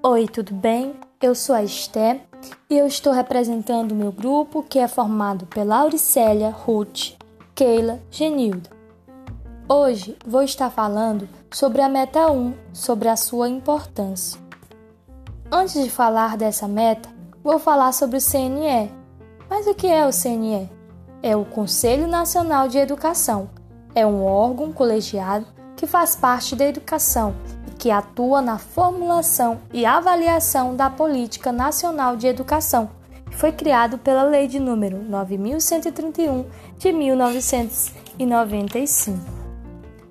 Oi, tudo bem? Eu sou a Esté e eu estou representando o meu grupo que é formado pela Auricélia, Ruth, Keila, Genilda. Hoje vou estar falando sobre a meta 1, sobre a sua importância. Antes de falar dessa meta, vou falar sobre o CNE. Mas o que é o CNE? É o Conselho Nacional de Educação. É um órgão colegiado que faz parte da educação que atua na formulação e avaliação da Política Nacional de Educação, foi criado pela Lei de número 9131 de 1995.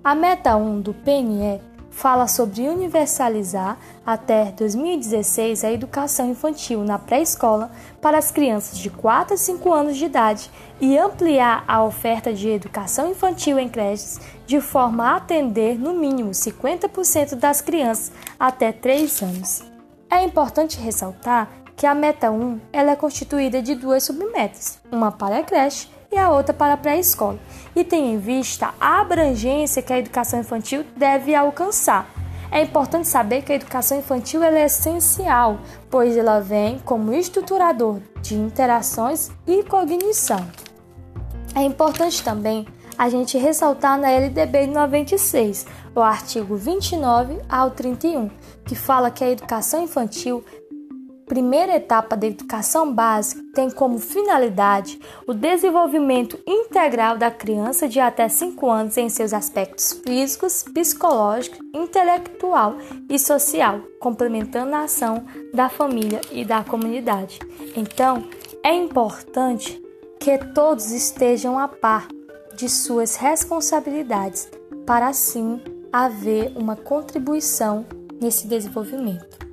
A meta 1 do PNE fala sobre universalizar até 2016 a educação infantil na pré-escola para as crianças de 4 a 5 anos de idade e ampliar a oferta de educação infantil em creches de forma a atender no mínimo 50% das crianças até 3 anos. É importante ressaltar que a meta 1 ela é constituída de duas submetas, uma para a creche e a outra para a pré-escola, e tem em vista a abrangência que a educação infantil deve alcançar. É importante saber que a educação infantil é essencial, pois ela vem como estruturador de interações e cognição. É importante também a gente ressaltar na LDB 96, o artigo 29 ao 31, que fala que a educação infantil primeira etapa da educação básica tem como finalidade o desenvolvimento integral da criança de até 5 anos em seus aspectos físicos, psicológico, intelectual e social, complementando a ação da família e da comunidade. Então, é importante que todos estejam a par de suas responsabilidades para assim haver uma contribuição nesse desenvolvimento.